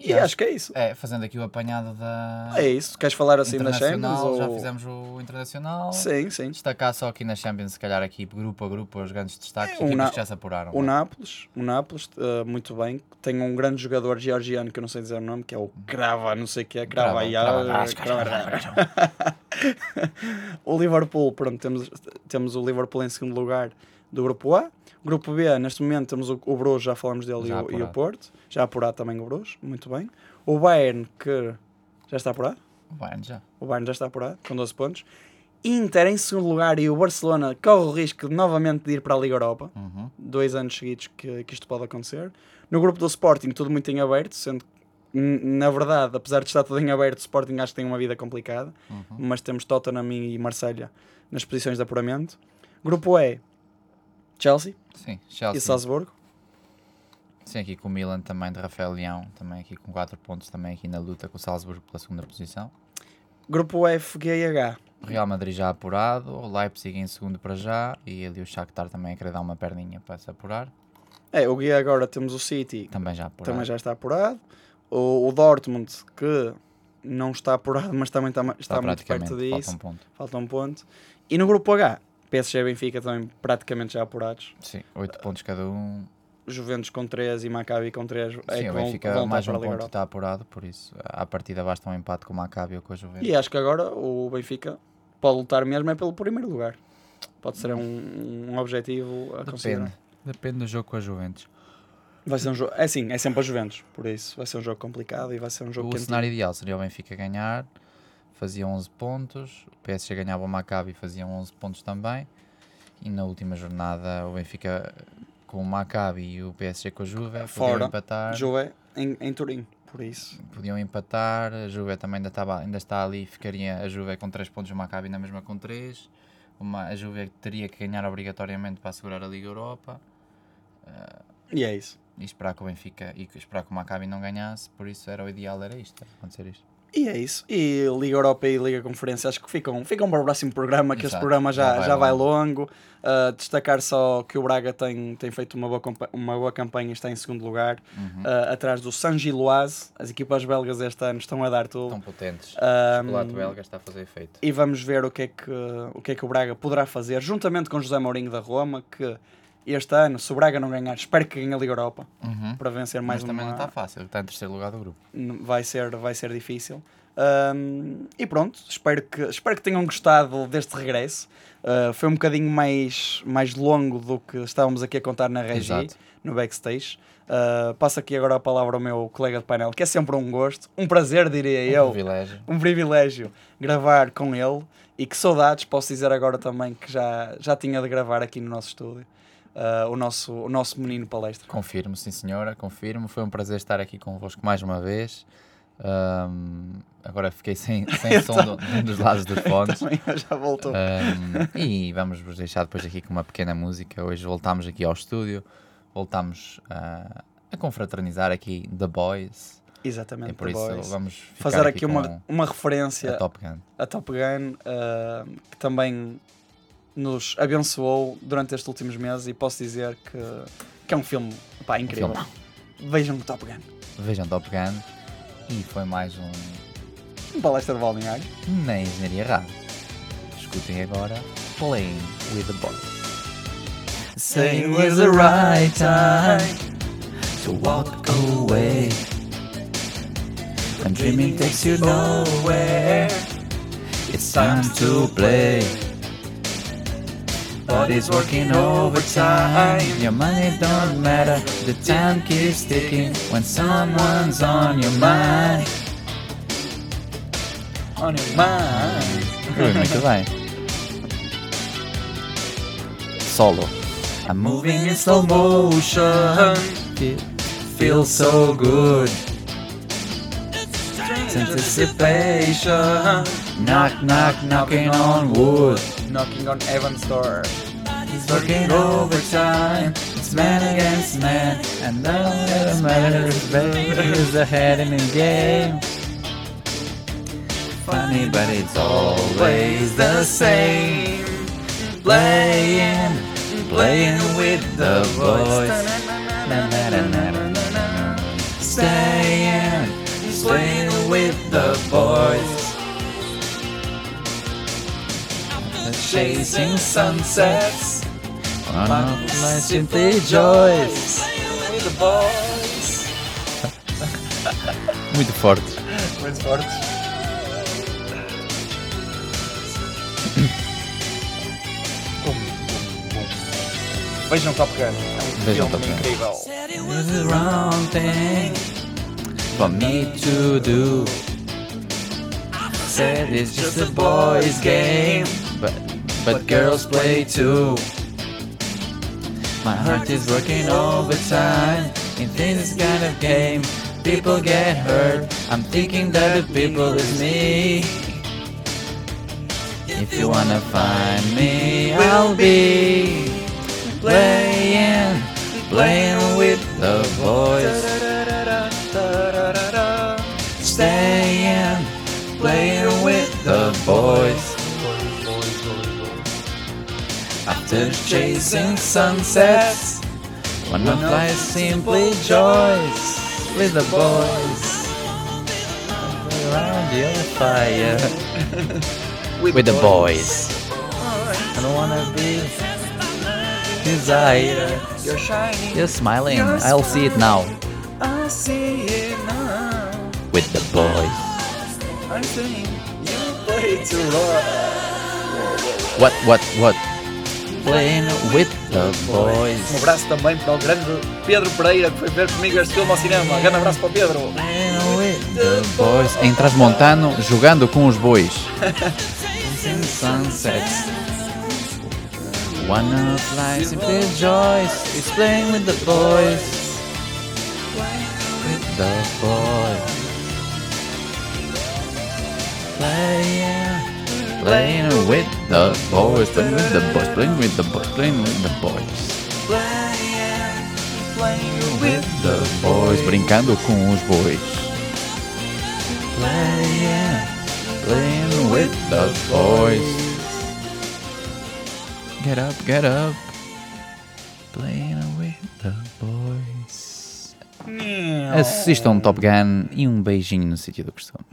E, acho, que é isso. É, fazendo aqui o apanhado da É isso. Queres falar assim da Champions? Internacional, já ou- fizemos o Internacional. Sim, sim. Destacar só aqui na Champions, se calhar aqui grupo a grupo, os grandes destaques, É, o Na- que já se apuraram. O vá. Nápoles, o Nápoles uh, muito bem. Tem um grande jogador georgiano que eu não sei dizer o nome, que é o Crava, não sei o que é, Crava, O Liverpool, pronto, temos, temos o Liverpool em segundo lugar do grupo A. Grupo B, neste momento temos o, o Bruges, já falamos dele, Já e, o, e o. Porto. Já apurado também o Bruges, muito bem. O Bayern, que já está apurado. O Bayern já. O Bayern já está apurado, com 12 pontos. Inter em segundo lugar e o Barcelona corre o risco de novamente de ir para a Liga Europa. Uhum. Dois anos seguidos que, que isto pode acontecer. No grupo do Sporting, tudo muito em aberto, sendo que, na verdade, apesar de estar tudo em aberto, o Sporting acho que tem uma vida complicada. Uhum. Mas temos Tottenham e Marselha nas posições de apuramento. Grupo E, Chelsea Sim, e Chelsea. Salzburgo. Sim, aqui com o Milan também de Rafael Leão, também aqui com 4 pontos, também aqui na luta com o Salzburgo pela segunda posição. Grupo F, G e H. Real Madrid já apurado, o Leipzig em segundo para já e ali o Shakhtar também a querer dar uma perninha para se apurar, É, o G agora temos o City, também já apurado. também já está apurado. O, o Dortmund, que não está apurado, mas também está, está, muito praticamente, perto disso. falta um ponto. Falta um ponto. E no grupo H, PSG e Benfica também praticamente já apurados. Sim, 8 pontos cada um. Juventus com 3 e Maccabi com 3 é Sim, que o vão, Benfica vão mais estar um ponto Europa. está apurado, por isso à partida basta um empate com o Maccabi ou com a Juventus. E acho que agora o Benfica pode lutar mesmo é pelo primeiro lugar. Pode ser um, um objetivo a considerar. Depende, depende do jogo com a Juventus. Vai ser um jogo. É sim, é sempre a Juventus, por isso vai ser um jogo complicado e vai ser um jogo O quentinho. cenário ideal seria o Benfica ganhar, fazia 11 pontos, o PSG ganhava o Maccabi e fazia 11 pontos também. E na última jornada o Benfica com o Maccabi e o PSG com a Juve Fora. podiam empatar. Juve em, em Turim, por isso. Podiam empatar, a Juve também ainda, estava, ainda está ali, ficaria a Juve com 3 pontos, o Maccabi na mesma com 3. Uma, a Juve teria que ganhar obrigatoriamente para assegurar a Liga Europa. E é isso. E esperar que o Benfica e esperar que o Maccabi não ganhasse, por isso era o ideal, era isto, acontecer isto. E é isso. E Liga Europa e Liga Conferência acho que ficam, ficam para o próximo programa, que esse Exato, programa já, já vai já vai longo. Uh, destacar só que o Braga tem, tem feito uma boa, uma boa campanha e está em segundo lugar, Uhum. uh, atrás do San Giloise. As equipas belgas este ano estão a dar tudo. Tão potentes. Um, o chocolate belga está a fazer efeito. e vamos ver o que, é que, o que é que o Braga poderá fazer, juntamente com José Mourinho da Roma, que este ano, se o Braga não ganhar, espero que ganhe a Liga Europa Uhum. para vencer mais Mas também uma. não está fácil, está em terceiro lugar do grupo. Vai ser, vai ser difícil. Um, e pronto, espero que, espero que tenham gostado deste regresso. Uh, foi um bocadinho mais, mais longo do que estávamos aqui a contar na regi, Exato. no backstage. Uh, passo aqui agora a palavra ao meu colega de painel, que é sempre um gosto, um prazer, diria Um eu, privilégio. um privilégio gravar com ele e que saudades, posso dizer agora também que já, já tinha de gravar aqui no nosso estúdio uh, o, nosso, o nosso menino palestra. Confirmo, sim senhora, confirmo. Foi um prazer estar aqui convosco mais uma vez. Ahm, agora fiquei sem, sem som do- um dos lados dos fones. Já voltou. Ahm, e vamos vos deixar depois aqui com uma pequena música. Hoje voltámos aqui ao estúdio, voltámos a, a confraternizar aqui The Boys. Exatamente, E por The isso Boys. vamos Fazer aqui, com uma, uma referência a Top Gun. a Top Gun, uh, que também nos abençoou durante estes últimos meses e posso dizer que, que é um filme pá, incrível. filmão. Vejam o Top Gun. Vejam Top Gun. E foi mais um Um palestra de balneário. na Engenharia Rádio. Escutem agora Playing with the Boys. Saying was the right time to walk away. When dreaming takes you nowhere, it's time to play. Body's working overtime. Your money don't matter. The time keeps ticking when someone's on your mind. On your mind. Ui, muito bem. Solo. I'm moving in slow motion. It feels so good. It's anticipation. Knock, knock, knocking on wood. Knocking on Evan's door. He's working overtime. It's man against man. And none of matters, baby, is ahead in the game. Funny, but it's always the same. Playing, playing with the boys. Staying, playing with the boys. Chasing sunsets. One of my simply joys. With the boys. Muito forte. Muito fortes. Vejam Top Gun. É um Vejam filme Top Gun. incrível. was the wrong thing for me to do. Said it's just a boys' game, but girls play too. My heart is working overtime in this kind of game. People get hurt. I'm thinking that the people is me. If you wanna find me, I'll be playing, playing with the boys. Staying, playing with the boys. After chasing sunsets, one of life's simply joys with the boys. Around your fire with the boys. I don't wanna be desire. You're shining. You're smiling. I'll see it now I see it now. with the boys. I think you play too hard. What, what, what? Playing with the boys. Um abraço também para o grande Pedro Pereira que foi ver comigo este filme ao cinema. Grande abraço para o Pedro. With the boys. Em Transmontano, jogando com os bois. Sunsets. One of life's joys is playing with the boys. With the boys. Playing, playing with the boys, playing with the boys, playing with the boys, playing with the boys. Playing, playing with the boys, brincando com os bois. Playing, playing with the boys. Get up, get up. Playing with the boys. Assistam Top Gun e um beijinho no sítio do costume.